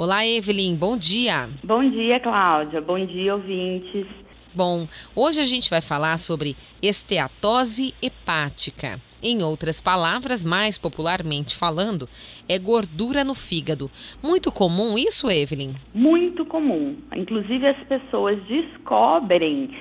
Olá, Evelyn, bom dia. Bom dia, Cláudia. Bom dia, ouvintes. Bom, hoje a gente vai falar sobre esteatose hepática. Em outras palavras, mais popularmente falando, é gordura no fígado. Muito comum isso, Evelyn? Muito comum. Inclusive, as pessoas descobrem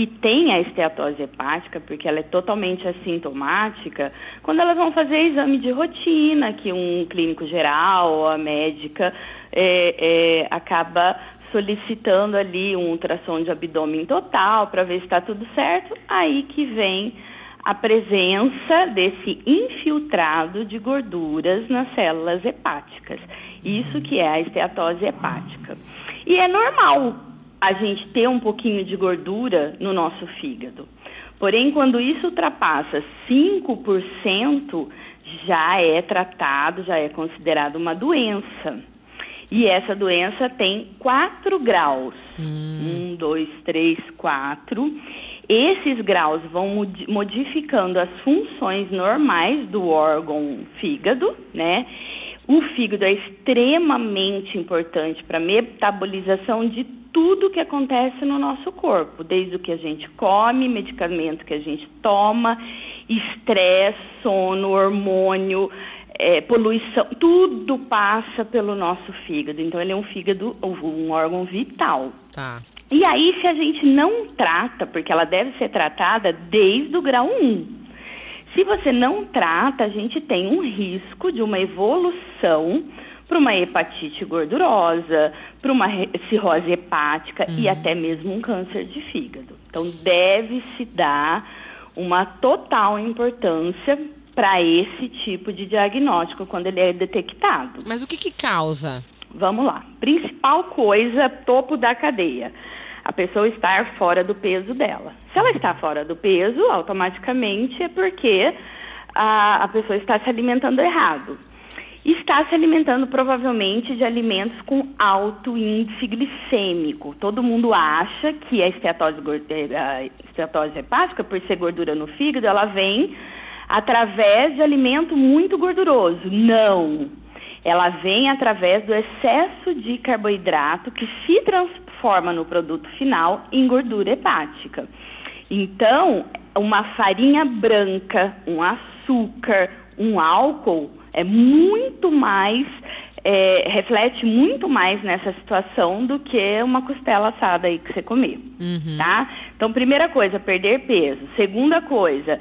que tem a esteatose hepática, porque ela é totalmente assintomática, quando elas vão fazer exame de rotina, que um clínico geral ou a médica é, é, acaba solicitando ali um ultrassom de abdômen total para ver se está tudo certo, aí que vem a presença desse infiltrado de gorduras nas células hepáticas. Isso que é a esteatose hepática. E é normal a gente ter um pouquinho de gordura no nosso fígado. Porém, quando isso ultrapassa 5%, já é tratado, já é considerado uma doença. E essa doença tem quatro graus. Hum. Um, dois, três, quatro. Esses graus vão modificando as funções normais do órgão fígado, né? O fígado é extremamente importante para a metabolização de tudo que acontece no nosso corpo, desde o que a gente come, medicamento que a gente toma, estresse, sono, hormônio, é, poluição, tudo passa pelo nosso fígado. Então ele é um fígado, um órgão vital. Tá. E aí, se a gente não trata, porque ela deve ser tratada desde o grau 1. Se você não trata, a gente tem um risco de uma evolução para uma hepatite gordurosa, para uma cirrose hepática uhum. e até mesmo um câncer de fígado. Então, deve-se dar uma total importância para esse tipo de diagnóstico quando ele é detectado. Mas o que, que causa? Vamos lá. Principal coisa, topo da cadeia. A pessoa estar fora do peso dela. Se ela está fora do peso, automaticamente é porque a, a pessoa está se alimentando errado. Está se alimentando provavelmente de alimentos com alto índice glicêmico. Todo mundo acha que a esteatose, a esteatose hepática, por ser gordura no fígado, ela vem através de alimento muito gorduroso. Não. Ela vem através do excesso de carboidrato que se transforma no produto final em gordura hepática. Então, uma farinha branca, um açúcar, um álcool é muito mais é, reflete muito mais nessa situação do que uma costela assada aí que você comer, uhum. tá? Então, primeira coisa, perder peso. Segunda coisa,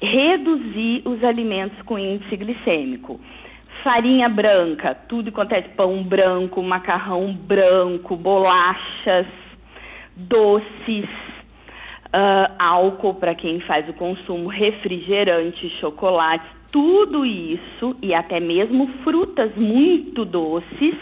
reduzir os alimentos com índice glicêmico. Farinha branca, tudo acontece, pão branco, macarrão branco, bolachas, doces, uh, álcool para quem faz o consumo, refrigerante, chocolate, tudo isso e até mesmo frutas muito doces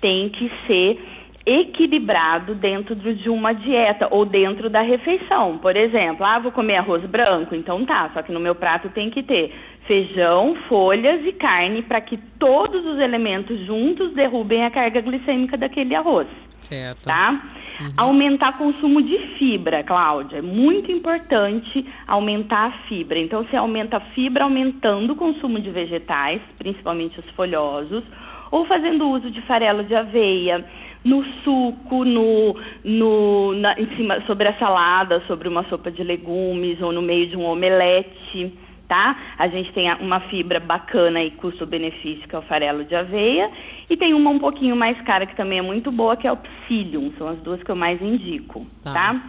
tem que ser equilibrado dentro de uma dieta ou dentro da refeição. Por exemplo, ah, vou comer arroz branco, então tá, só que no meu prato tem que ter feijão, folhas e carne para que todos os elementos juntos derrubem a carga glicêmica daquele arroz. Certo. Tá? Uhum. Aumentar consumo de fibra, Cláudia. É muito importante aumentar a fibra. Então, você aumenta a fibra aumentando o consumo de vegetais, principalmente os folhosos, ou fazendo uso de farelo de aveia, no suco, no, no, na, em cima, sobre a salada, sobre uma sopa de legumes ou no meio de um omelete, tá? A gente tem uma fibra bacana e custo-benefício, que é o farelo de aveia, e tem uma um pouquinho mais cara, que também é muito boa, que é o psyllium, são as duas que eu mais indico, tá? tá?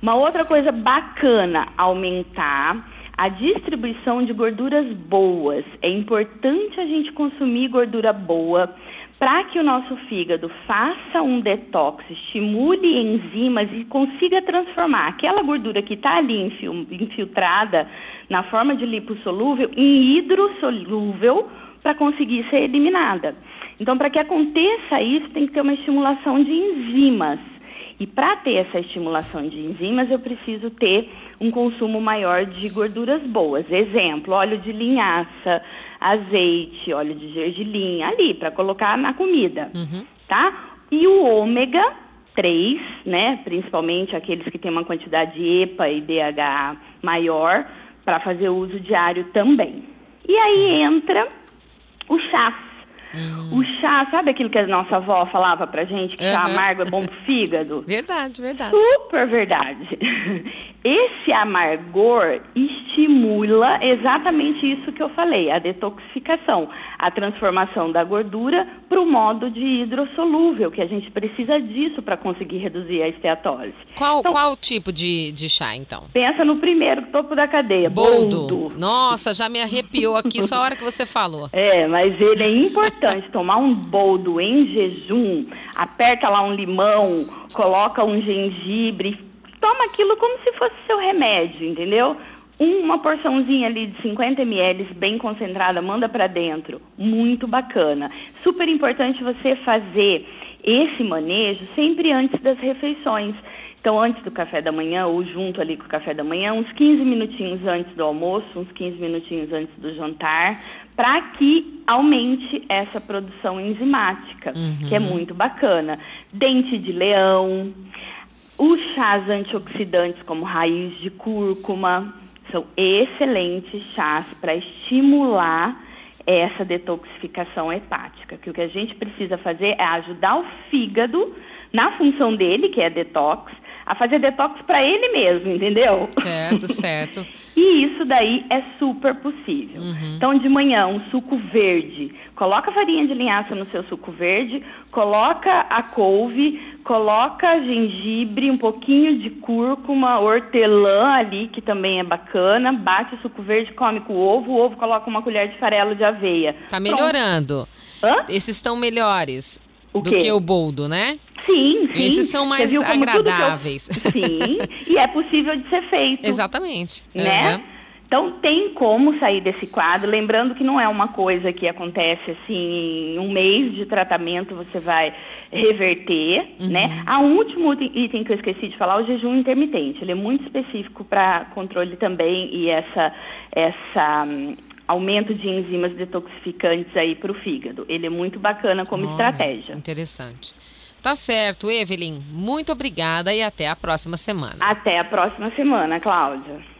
Uma outra coisa bacana, aumentar a distribuição de gorduras boas. É importante a gente consumir gordura boa, para que o nosso fígado faça um detox, estimule enzimas e consiga transformar aquela gordura que está ali infiltrada na forma de lipossolúvel em hidrossolúvel para conseguir ser eliminada. Então, para que aconteça isso, tem que ter uma estimulação de enzimas. E para ter essa estimulação de enzimas, eu preciso ter um consumo maior de gorduras boas. Exemplo, óleo de linhaça, azeite, óleo de gergelim, ali, para colocar na comida, uhum. tá? E o ômega 3, né, principalmente aqueles que têm uma quantidade de EPA e DHA maior, para fazer uso diário também. E aí entra o chás. Uhum. O chá, sabe aquilo que a nossa avó falava pra gente, que uhum. chá amargo é bom pro fígado? Verdade, verdade. Super verdade. Esse amargor estimula exatamente isso que eu falei, a detoxificação, a transformação da gordura para o modo de hidrossolúvel, que a gente precisa disso para conseguir reduzir a esteatose. Qual, então, qual tipo de, de chá, então? Pensa no primeiro, topo da cadeia, boldo. boldo. Nossa, já me arrepiou aqui só a hora que você falou. É, mas ele é importante, tomar um boldo em jejum, aperta lá um limão, coloca um gengibre, toma aquilo como se fosse seu remédio, entendeu? Uma porçãozinha ali de 50 ml bem concentrada, manda para dentro. Muito bacana. Super importante você fazer esse manejo sempre antes das refeições. Então, antes do café da manhã, ou junto ali com o café da manhã, uns 15 minutinhos antes do almoço, uns 15 minutinhos antes do jantar, para que aumente essa produção enzimática, uhum. que é muito bacana. Dente de leão, os chás antioxidantes, como raiz de cúrcuma, são excelentes chás para estimular essa detoxificação hepática. Que o que a gente precisa fazer é ajudar o fígado na função dele, que é detox, a fazer detox para ele mesmo, entendeu? Certo, certo. e isso daí é super possível. Uhum. Então, de manhã, um suco verde. Coloca farinha de linhaça no seu suco verde, coloca a couve, coloca gengibre, um pouquinho de cúrcuma, hortelã ali, que também é bacana, bate o suco verde, come com o ovo, o ovo coloca uma colher de farelo de aveia. Tá melhorando. Esses estão melhores o do quê? que o boldo, né? Sim, sim. Esses são mais agradáveis. Eu... Sim, e é possível de ser feito. Exatamente. Né? Uhum. Então tem como sair desse quadro, lembrando que não é uma coisa que acontece assim em um mês de tratamento você vai reverter, uhum. né? A um último item que eu esqueci de falar, o jejum intermitente. Ele é muito específico para controle também e essa essa aumento de enzimas detoxificantes aí para o fígado. Ele é muito bacana como Olha, estratégia. Interessante. Tá certo, Evelyn. Muito obrigada e até a próxima semana. Até a próxima semana, Cláudia.